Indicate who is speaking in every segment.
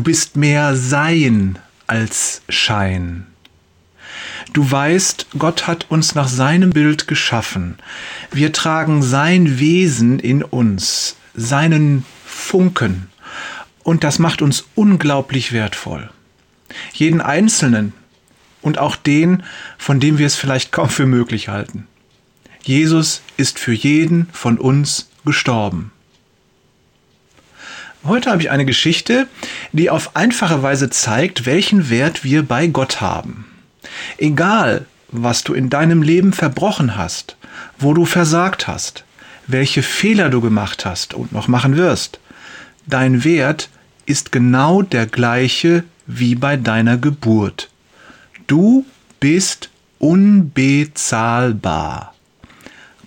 Speaker 1: Du bist mehr Sein als Schein. Du weißt, Gott hat uns nach seinem Bild geschaffen. Wir tragen sein Wesen in uns, seinen Funken. Und das macht uns unglaublich wertvoll. Jeden Einzelnen und auch den, von dem wir es vielleicht kaum für möglich halten. Jesus ist für jeden von uns gestorben. Heute habe ich eine Geschichte, die auf einfache Weise zeigt, welchen Wert wir bei Gott haben. Egal, was du in deinem Leben verbrochen hast, wo du versagt hast, welche Fehler du gemacht hast und noch machen wirst, dein Wert ist genau der gleiche wie bei deiner Geburt. Du bist unbezahlbar.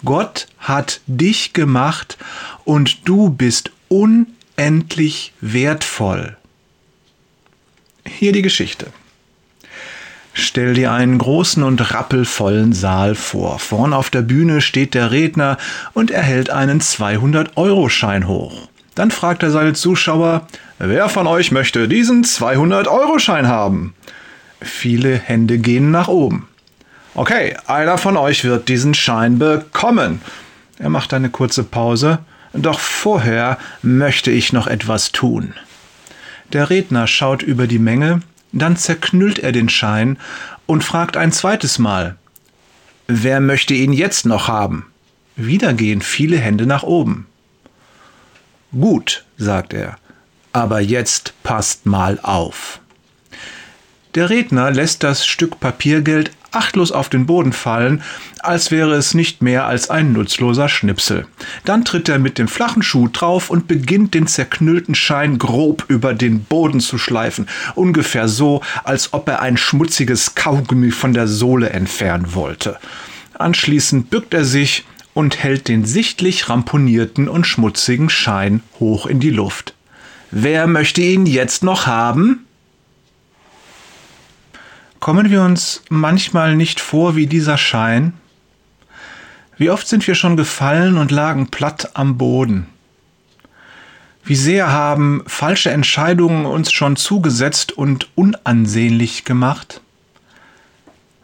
Speaker 1: Gott hat dich gemacht und du bist unendlich wertvoll. Hier die Geschichte. Stell dir einen großen und rappelvollen Saal vor. Vorn auf der Bühne steht der Redner und er hält einen 200-Euro-Schein hoch. Dann fragt er seine Zuschauer, wer von euch möchte diesen 200-Euro-Schein haben? Viele Hände gehen nach oben. Okay, einer von euch wird diesen Schein bekommen. Er macht eine kurze Pause. Doch vorher möchte ich noch etwas tun. Der Redner schaut über die Menge, dann zerknüllt er den Schein und fragt ein zweites Mal. Wer möchte ihn jetzt noch haben? Wieder gehen viele Hände nach oben. Gut, sagt er, aber jetzt passt mal auf. Der Redner lässt das Stück Papiergeld achtlos auf den Boden fallen, als wäre es nicht mehr als ein nutzloser Schnipsel. Dann tritt er mit dem flachen Schuh drauf und beginnt den zerknüllten Schein grob über den Boden zu schleifen, ungefähr so, als ob er ein schmutziges Kaugummi von der Sohle entfernen wollte. Anschließend bückt er sich und hält den sichtlich ramponierten und schmutzigen Schein hoch in die Luft. Wer möchte ihn jetzt noch haben? Kommen wir uns manchmal nicht vor wie dieser Schein? Wie oft sind wir schon gefallen und lagen platt am Boden? Wie sehr haben falsche Entscheidungen uns schon zugesetzt und unansehnlich gemacht?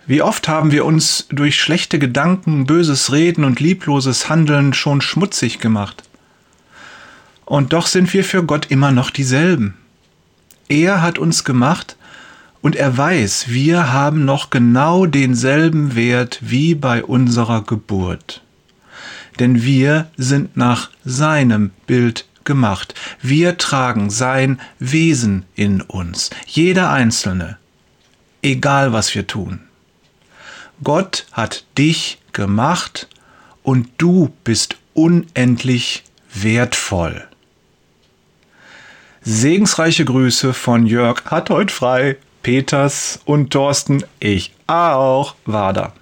Speaker 1: Wie oft haben wir uns durch schlechte Gedanken, böses Reden und liebloses Handeln schon schmutzig gemacht? Und doch sind wir für Gott immer noch dieselben. Er hat uns gemacht, und er weiß, wir haben noch genau denselben Wert wie bei unserer Geburt. Denn wir sind nach seinem Bild gemacht. Wir tragen sein Wesen in uns, jeder Einzelne, egal was wir tun. Gott hat dich gemacht und du bist unendlich wertvoll. Segensreiche Grüße von Jörg hat heute frei. Peters und Thorsten, ich auch, war da.